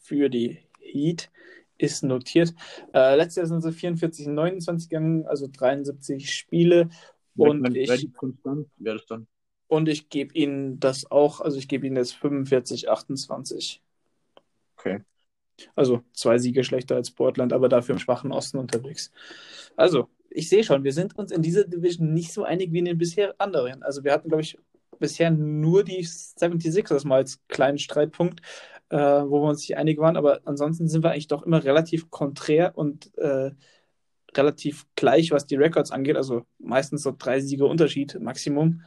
für die Heat ist notiert. Äh, letztes Jahr sind sie 44, 29 gegangen, also 73 Spiele. Und Wenn- ich- wenn konstant wäre das dann. Und ich gebe ihnen das auch, also ich gebe ihnen jetzt 45, 28. Okay. Also zwei Siege schlechter als Portland, aber dafür im schwachen Osten unterwegs. Also, ich sehe schon, wir sind uns in dieser Division nicht so einig wie in den bisher anderen. Also wir hatten, glaube ich, bisher nur die 76ers mal als kleinen Streitpunkt, äh, wo wir uns nicht einig waren, aber ansonsten sind wir eigentlich doch immer relativ konträr und äh, relativ gleich, was die Records angeht. Also meistens so drei Siege Unterschied, Maximum.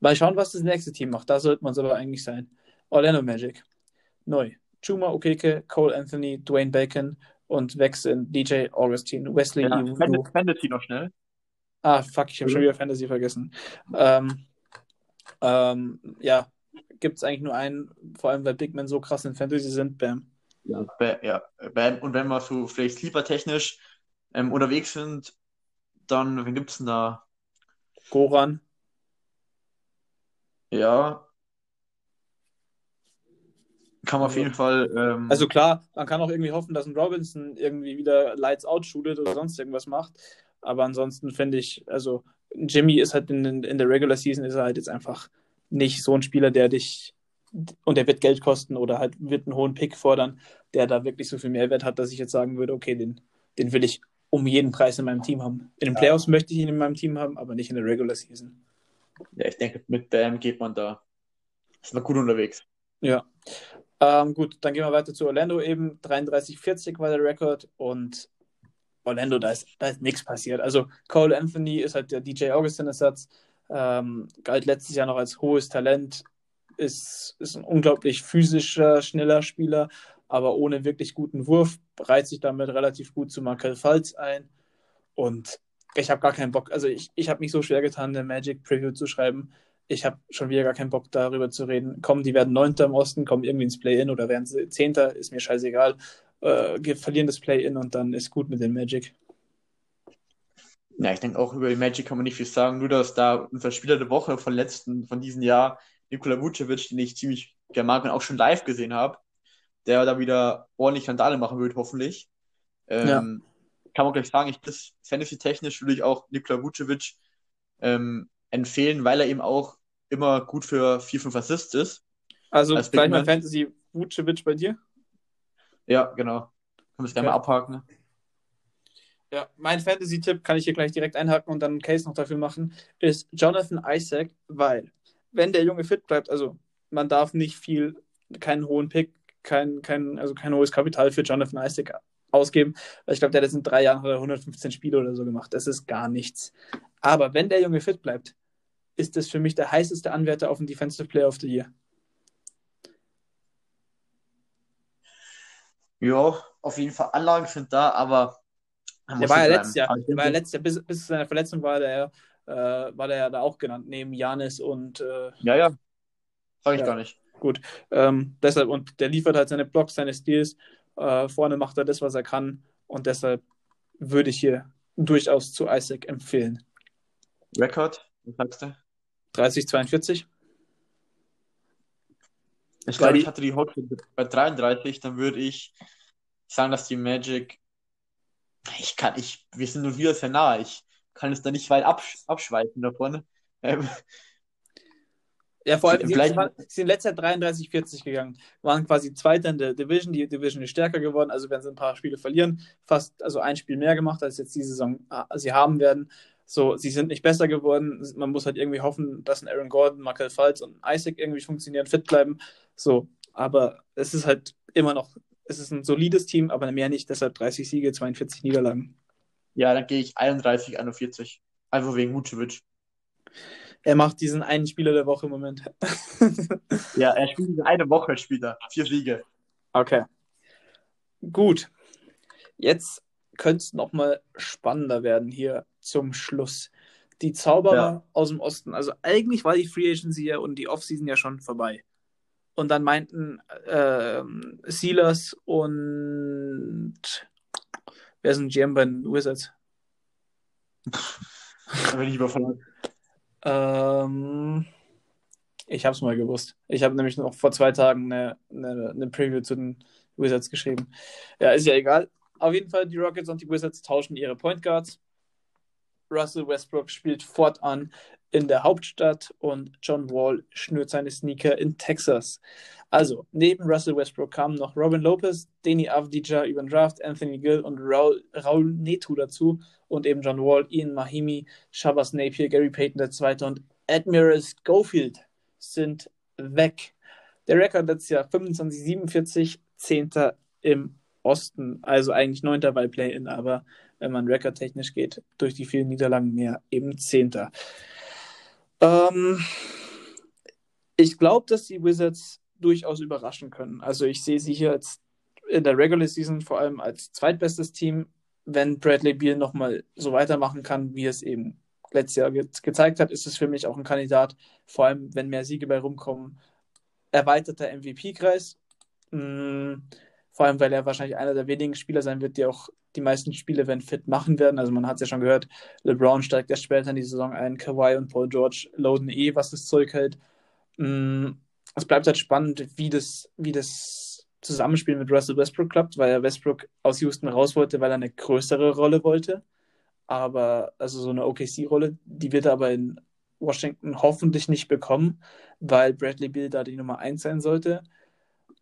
Mal schauen, was das nächste Team macht. Da sollte man es aber eigentlich sein. Orlando Magic. Neu. Chuma Okeke, Cole Anthony, Dwayne Bacon und weg sind DJ Augustine, Wesley Ja, Iwudu. Fantasy noch schnell. Ah, fuck, ich habe schon Mhm. wieder Fantasy vergessen. Ähm, ähm, ja, gibt es eigentlich nur einen, vor allem weil Big Men so krass in Fantasy sind, Bam. Ja, Ba- ja, Bam. Und wenn wir so vielleicht sleeper-technisch ähm, unterwegs sind, dann, wen gibt's denn da? Goran. Ja. Kann man auf jeden Fall. Ähm, Also klar, man kann auch irgendwie hoffen, dass ein Robinson irgendwie wieder Lights Out shootet oder sonst irgendwas macht. Aber ansonsten finde ich, also Jimmy ist halt in, in der Regular Season ist er halt jetzt einfach nicht so ein Spieler, der dich und der wird Geld kosten oder halt wird einen hohen Pick fordern, der da wirklich so viel Mehrwert hat, dass ich jetzt sagen würde, okay, den, den will ich um jeden Preis in meinem Team haben. In den Playoffs möchte ich ihn in meinem Team haben, aber nicht in der Regular Season. ja, ich denke, mit Bam geht man da. Ist man gut unterwegs. Ja. Ähm, gut, dann gehen wir weiter zu Orlando eben. 33-40 war der Rekord und Orlando, da ist, da ist nichts passiert. Also Cole Anthony ist halt der DJ Augustin-Ersatz, ähm, galt letztes Jahr noch als hohes Talent, ist, ist ein unglaublich physischer, schneller Spieler, aber ohne wirklich guten Wurf, reiht sich damit relativ gut zu Markel Falz ein und ich habe gar keinen Bock, also ich, ich habe mich so schwer getan, eine Magic Preview zu schreiben. Ich habe schon wieder gar keinen Bock darüber zu reden. Kommen, die werden Neunter im Osten, kommen irgendwie ins Play-In oder werden sie Zehnter, ist mir scheißegal. Äh, wir verlieren das Play-In und dann ist gut mit den Magic. Ja, ich denke auch über die Magic kann man nicht viel sagen, nur dass da unser Spieler der Woche von letzten, von diesem Jahr, Nikola Vucevic, den ich ziemlich gerne mag und auch schon live gesehen habe, der da wieder ordentlich Randale machen wird, hoffentlich. Ähm, Ja. Kann man gleich sagen, ich das Fantasy-technisch würde ich auch Nikola Vucevic ähm, empfehlen, weil er eben auch immer gut für 4, 5 Assists ist. Also Als gleich mal. Fantasy Vucevic bei dir. Ja, genau. Können wir es gerne Okay. mal abhaken. Ja, mein Fantasy-Tipp kann ich hier gleich direkt einhaken und dann einen Case noch dafür machen, ist Jonathan Isaac, weil wenn der Junge fit bleibt, also man darf nicht viel, keinen hohen Pick, kein, kein, also kein hohes Kapital für Jonathan Isaac ausgeben, weil ich glaube, der hat jetzt in drei Jahren hat er 115 Spiele oder so gemacht. Das ist gar nichts. Aber wenn der Junge fit bleibt, ist das für mich der heißeste Anwärter auf den Defensive Player of the Year. Ja, auf jeden Fall Anlagen sind da, aber Der war ja letztes Jahr, der war ja letztes Jahr bis, bis zu seiner Verletzung war der, äh, war der ja da auch genannt, neben Janis und äh, Ja, ja. Sag ich Ja. gar nicht. Ähm, deshalb, und der liefert halt seine Blocks, seine Steals. Äh, vorne macht er das, was er kann. Und deshalb würde ich hier durchaus zu Isaac empfehlen. Rekord, was sagst du? 30, 42. Ich glaube, ich hatte die Hot bei 33, dann würde ich sagen, dass die Magic. Ich kann, ich, wir sind nun wieder sehr nah. Ich kann es da nicht weit absch abschweifen davon. Ähm, Ja, vor allem, sie, sie, sind letztes Jahr 33, 40 gegangen, waren quasi Zweiter in der Division. Die Division ist stärker geworden, also werden sie ein paar Spiele verlieren. Fast, also ein Spiel mehr gemacht, als jetzt die Saison äh, sie haben werden. So, sie sind nicht besser geworden. Man muss halt irgendwie hoffen, dass ein Aaron Gordon, Markel Falz und Isaac irgendwie funktionieren, fit bleiben. So, aber es ist halt immer noch, es ist ein solides Team, aber mehr nicht. Deshalb 30 Siege, 42 Niederlagen. ja, dann gehe ich 31, 41. Einfach wegen Vucevic. Er macht diesen einen Spieler der Woche im Moment. Ja, er spielt diese eine Woche Spieler. Vier Siege. Okay. Gut. Jetzt könnte es nochmal spannender werden hier zum Schluss. Die Zauberer Ja. aus dem Osten. Also eigentlich war die Free Agency ja und die Offseason ja schon vorbei. Und dann meinten ähm, Steelers und wer ist ein GM bei den Wizards? Da bin ich überfordert. Ähm, ich habe es mal gewusst. Ich habe nämlich noch vor zwei Tagen eine, eine, eine Preview zu den Wizards geschrieben. Ja, ist ja egal. Auf jeden Fall, die Rockets und die Wizards tauschen ihre Point Guards. Russell Westbrook spielt fortan in der Hauptstadt und John Wall schnürt seine Sneaker in Texas. Also, neben Russell Westbrook kamen noch Robin Lopez, Deni Avdija über den Draft, Anthony Gill und Raul, Raul Neto dazu und eben John Wall, Ian Mahimi, Shabazz Napier, Gary Payton II. und Admiral Schofield sind weg. Der Rekord letztes Jahr 25-47, 10. im Osten, also eigentlich 9. bei Play-In, aber wenn man rekordtechnisch geht, durch die vielen Niederlagen mehr, eben 10. Ähm, ich glaube, dass die Wizards durchaus überraschen können. Also ich sehe sie hier als in der Regular Season vor allem als zweitbestes Team. Wenn Bradley Beal nochmal so weitermachen kann, wie es eben letztes Jahr ge gezeigt hat, ist es für mich auch ein Kandidat, vor allem wenn mehr Siege bei rumkommen. Erweiterter MVP-Kreis. Mm, vor allem, weil er wahrscheinlich einer der wenigen Spieler sein wird, die auch die meisten Spiele, wenn fit, machen werden. Also man hat es ja schon gehört, LeBron steigt erst später in die Saison ein, Kawhi und Paul George loaden eh, was das Zeug hält. Mm, es bleibt halt spannend, wie das, wie das Zusammenspiel mit Russell Westbrook klappt, weil er Westbrook aus Houston raus wollte, weil er eine größere Rolle wollte. Aber, also so eine OKC-Rolle, die wird er aber in Washington hoffentlich nicht bekommen, weil Bradley Bill da die Nummer 1 sein sollte.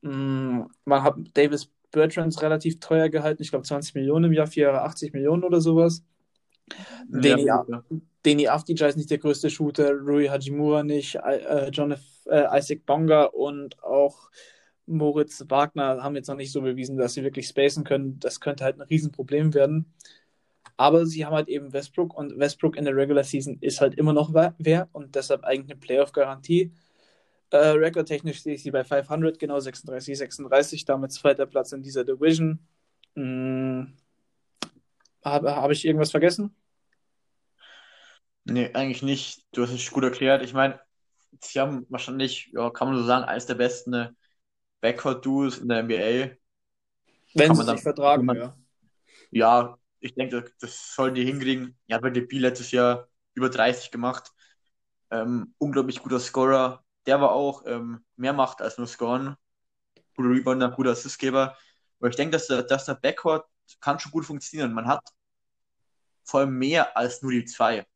Mm, man hat Davis Bertrands relativ teuer gehalten, ich glaube 20 Millionen im Jahr, 4 Jahre 80 Millionen oder sowas. Deni, ja, Deni Avdija ist nicht der größte Shooter, Rui Hajimura nicht, äh, John, äh, Isaac Bonga und auch Moritz Wagner haben jetzt noch nicht so bewiesen, dass sie wirklich spacen können. Das könnte halt ein Riesenproblem werden. Aber sie haben halt eben Westbrook und Westbrook in der Regular Season ist halt immer noch wer und deshalb eigentlich eine Playoff-Garantie. Äh, Rekordtechnisch sehe ich sie bei 500, genau 36, 36, damit zweiter Platz in dieser Division. Hm. Habe hab ich irgendwas vergessen? Nee, eigentlich nicht. Du hast es gut erklärt. Ich meine, sie haben wahrscheinlich, ja, kann man so sagen, eines der besten Backcourt-Duos in der NBA. Wenn kann sie sich vertragen, man, ja. Ja, ich denke, das, das sollen die hinkriegen. Ja, bei DP letztes Jahr über 30 gemacht. Ähm, unglaublich guter Scorer. Der war auch ähm, mehr Macht als nur Scoren. Guter Rebounder, guter Assistgeber. Aber ich denke, dass der, dass der Backcourt kann schon gut funktionieren. Man hat vor allem mehr als nur die zwei.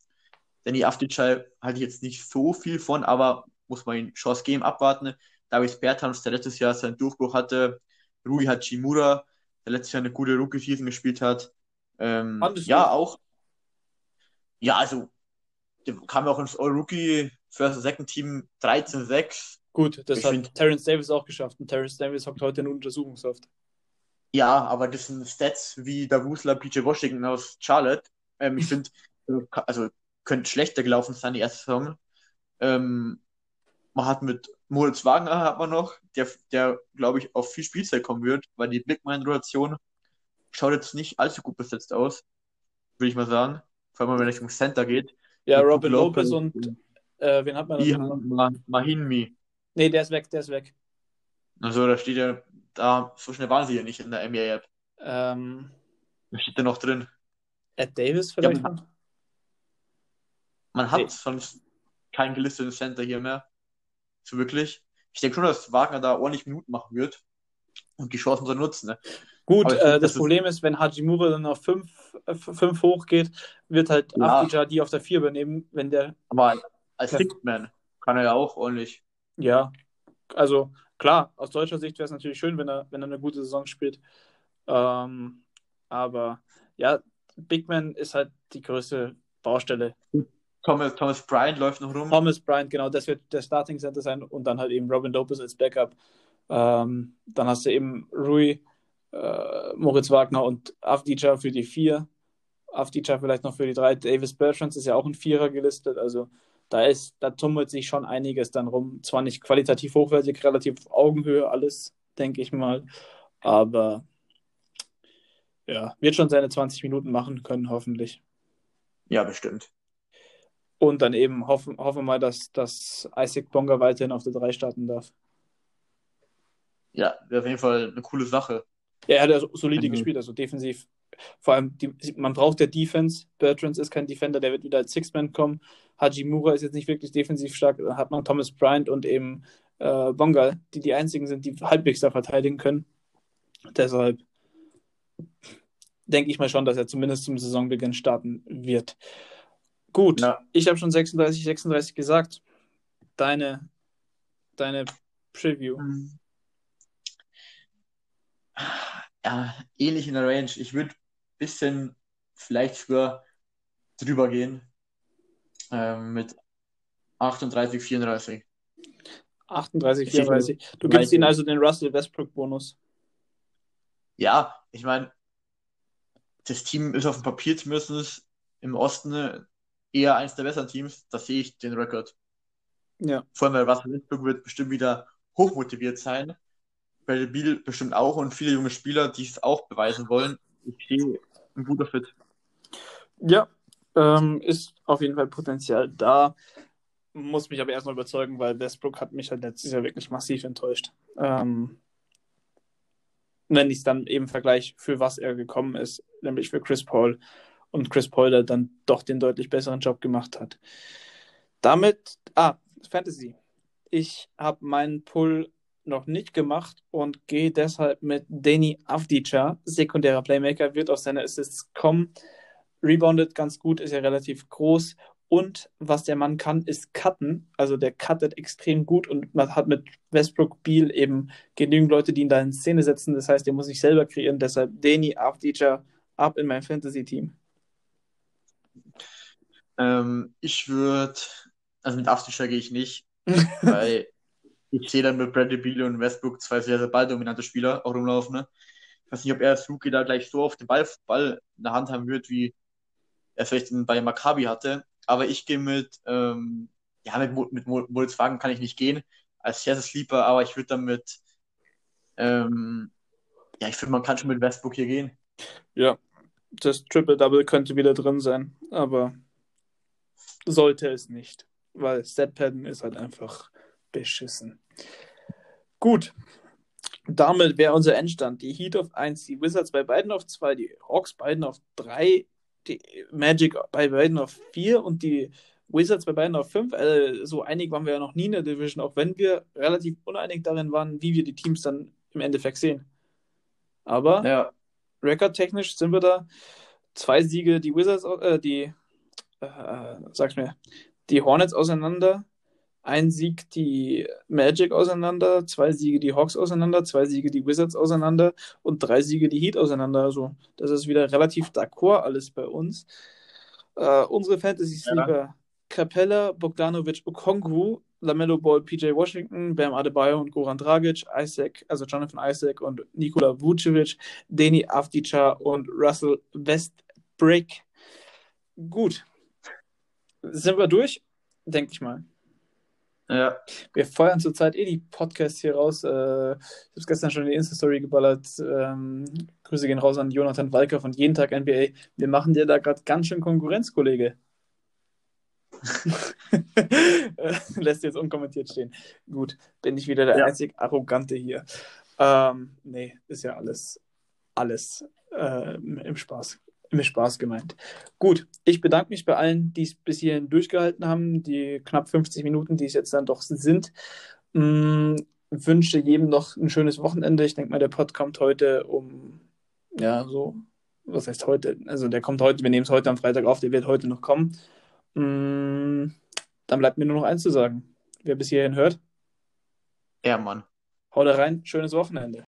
Danny Avdijay halte ich jetzt nicht so viel von, aber muss man ihm Chance geben, abwarten. Davis Bertans, der letztes Jahr seinen Durchbruch hatte. Rui Hachimura, der letztes Jahr eine gute Rookie-Season gespielt hat. Ähm, ja, auch. Ja, also, der kam auch ins All-Rookie First Second Team 13-6. Gut, das Ich hat find- Terrence Davis auch geschafft und Terrence Davis hockt heute in Untersuchungshaft. Ja, aber das sind Stats wie Davusla, PJ Washington aus Charlotte. Ähm, ich finde, also könnte schlechter gelaufen sein, die erste Saison. Ähm, man hat mit Moritz Wagner hat man noch, der, der glaube ich, auf viel Spielzeit kommen wird, weil die Big Man-Rotation schaut jetzt nicht allzu gut besetzt aus, würde ich mal sagen. Vor allem, wenn es Richtung Center geht. Ja, Robin Brook Lopez und äh, wen hat man da? Ma- Mahinmi. Nee, der ist weg, der ist weg. Also da steht ja, da, so schnell waren sie ja nicht in der NBA-App. Ähm, Da steht ja noch drin. Ed Davis vielleicht Ja, noch? Man hat Nee. sonst keinen gelisteten Center hier mehr. So wirklich. Ich denke schon, dass Wagner da ordentlich Minuten machen wird und die Chancen soll nutzen. Ne? Gut, äh, find, das Problem ist, wenn Hajimura dann auf 5 fünf hochgeht, wird halt Ja. Avdija die auf der 4 übernehmen, wenn der, Aber als Ja. Sixth-Man kann er ja auch ordentlich. ja, also klar, aus deutscher Sicht wäre es natürlich schön, wenn er, wenn er eine gute Saison spielt. Ähm, aber ja, Big Man ist halt die größte Baustelle. Thomas, Thomas Bryant läuft noch rum. Thomas Bryant, genau, das wird der Starting Center sein und dann halt eben Robin Lopez als Backup. Ähm, dann hast du eben Rui, äh, Moritz Wagner und Avdija für die vier. Avdija vielleicht noch für die drei. Davis Bertrands ist ja auch ein Vierer gelistet. Also da ist, da tummelt sich schon einiges dann rum. Zwar nicht qualitativ hochwertig, relativ auf Augenhöhe alles, denke ich mal. Aber ja, wird schon seine 20 Minuten machen können, hoffentlich. Ja, bestimmt. Und dann eben hoffen, hoffen wir mal, dass, dass Isaac Bonga weiterhin auf der 3 starten darf. Ja, wäre auf jeden Fall eine coole Sache. Ja, er hat ja so- solide Mhm. gespielt, also defensiv. Vor allem, die, man braucht ja Defense. Bertrands ist kein Defender, der wird wieder als Six-Man kommen. Hajimura ist jetzt nicht wirklich defensiv stark. Dann hat man Thomas Bryant und eben äh, Bonga, die die einzigen sind, die halbwegs da verteidigen können. Deshalb denke ich mal schon, dass er zumindest zum Saisonbeginn starten wird. Gut, Ja. ich habe schon 36, 36 gesagt. Deine, deine Preview. Ja, ähnlich in der Range. Ich würde bisschen vielleicht sogar drüber gehen. Ähm, mit 38, 34. 38, Ich denke, 34. Du gibst ihnen also den Russell Westbrook-Bonus. Ja, ich meine, das Team ist auf dem Papier zumindest im Osten eher eins der besseren Teams. Da sehe ich den Rekord. Ja. Vor allem, weil Russell Westbrook wird bestimmt wieder hochmotiviert sein. Bradley Beal bestimmt auch und viele junge Spieler, die es auch beweisen wollen. Ich sehe ein guter Fit. Ja, ähm, ist auf jeden Fall Potenzial da. Muss mich aber erstmal überzeugen, weil Westbrook hat mich halt letztes Jahr wirklich massiv enttäuscht. Ähm, wenn ich es dann eben vergleiche, für was er gekommen ist, nämlich für Chris Paul und Chris Paul der dann doch den deutlich besseren Job gemacht hat. Damit, ah, Fantasy. Ich habe meinen Pull noch nicht gemacht und gehe deshalb mit Danny Avdica, sekundärer Playmaker, wird aus seiner Assists kommen. Reboundet ganz gut, ist ja relativ groß. Und was der Mann kann, ist cutten. Also der cuttet extrem gut und man hat mit Westbrook Beal eben genügend Leute, die ihn da in Szene setzen. Das heißt, der muss sich selber kreieren. Deshalb Danny Avdica ab in mein Fantasy-Team. Ähm, ich würde, also mit Avdica gehe ich nicht, weil ich sehe dann mit Bradley Beal und Westbrook zwei sehr, sehr balldominante Spieler auch rumlaufen. Ne? Ich weiß nicht, ob er als Rookie da gleich so auf den Ball, Ball in der Hand haben wird, wie er vielleicht bei Maccabi hatte. Aber ich gehe mit, ähm, ja, mit, mit Moritz Wagen kann ich nicht gehen, als sehr, sehr Sleeper, aber ich würde dann mit, ähm, ja, ich finde, man kann schon mit Westbrook hier gehen. Ja, das Triple-Double könnte wieder drin sein, aber sollte es nicht, weil Stat-Padden ist halt einfach beschissen. Gut, damit wäre unser Endstand. Die Heat auf 1, die Wizards bei beiden auf 2, die Hawks beiden auf 3, die Magic bei beiden auf 4 und die Wizards bei beiden auf 5. Also so einig waren wir ja noch nie in der Division, auch wenn wir relativ uneinig darin waren, wie wir die Teams dann im Endeffekt sehen. Aber ja. rekordtechnisch sind wir da. Zwei Siege, die Wizards, äh, die, äh, sag's mir, die Hornets auseinander, ein Sieg die Magic auseinander, zwei Siege die Hawks auseinander, zwei Siege die Wizards auseinander und drei Siege die Heat auseinander. Also das ist wieder relativ d'accord alles bei uns. Äh, unsere Fantasy-Sleeper ja. Capella, Bogdanovic, Okongwu, Lamello Ball, PJ Washington, Bam Adebayo und Goran Dragic, Isaac, also Jonathan Isaac und Nikola Vucevic, Deni Avdica und Russell Westbrick. Gut. Sind wir durch? Denke ich mal. Ja. Wir feuern zurzeit eh die Podcasts hier raus. Äh, ich habe es gestern schon in die Insta-Story geballert. Ähm, Grüße gehen raus an Jonathan Walker von Jeden Tag NBA. Wir machen dir da gerade ganz schön Konkurrenz, Kollege. Lässt jetzt unkommentiert stehen. Gut, bin ich wieder der ja. einzig Arrogante hier. Ähm, nee, ist ja alles, alles äh, im Spaß mir Spaß gemeint. Gut, ich bedanke mich bei allen, die es bis hierhin durchgehalten haben, die knapp 50 Minuten, die es jetzt dann doch sind. Mm, wünsche jedem noch ein schönes Wochenende. Ich denke mal, der Pod kommt heute um, ja, so, was heißt heute? Also der kommt heute, wir nehmen es heute am Freitag auf, der wird heute noch kommen. Mm, dann bleibt mir nur noch eins zu sagen. Wer bis hierhin hört. Ja, Mann. Haut rein, schönes Wochenende.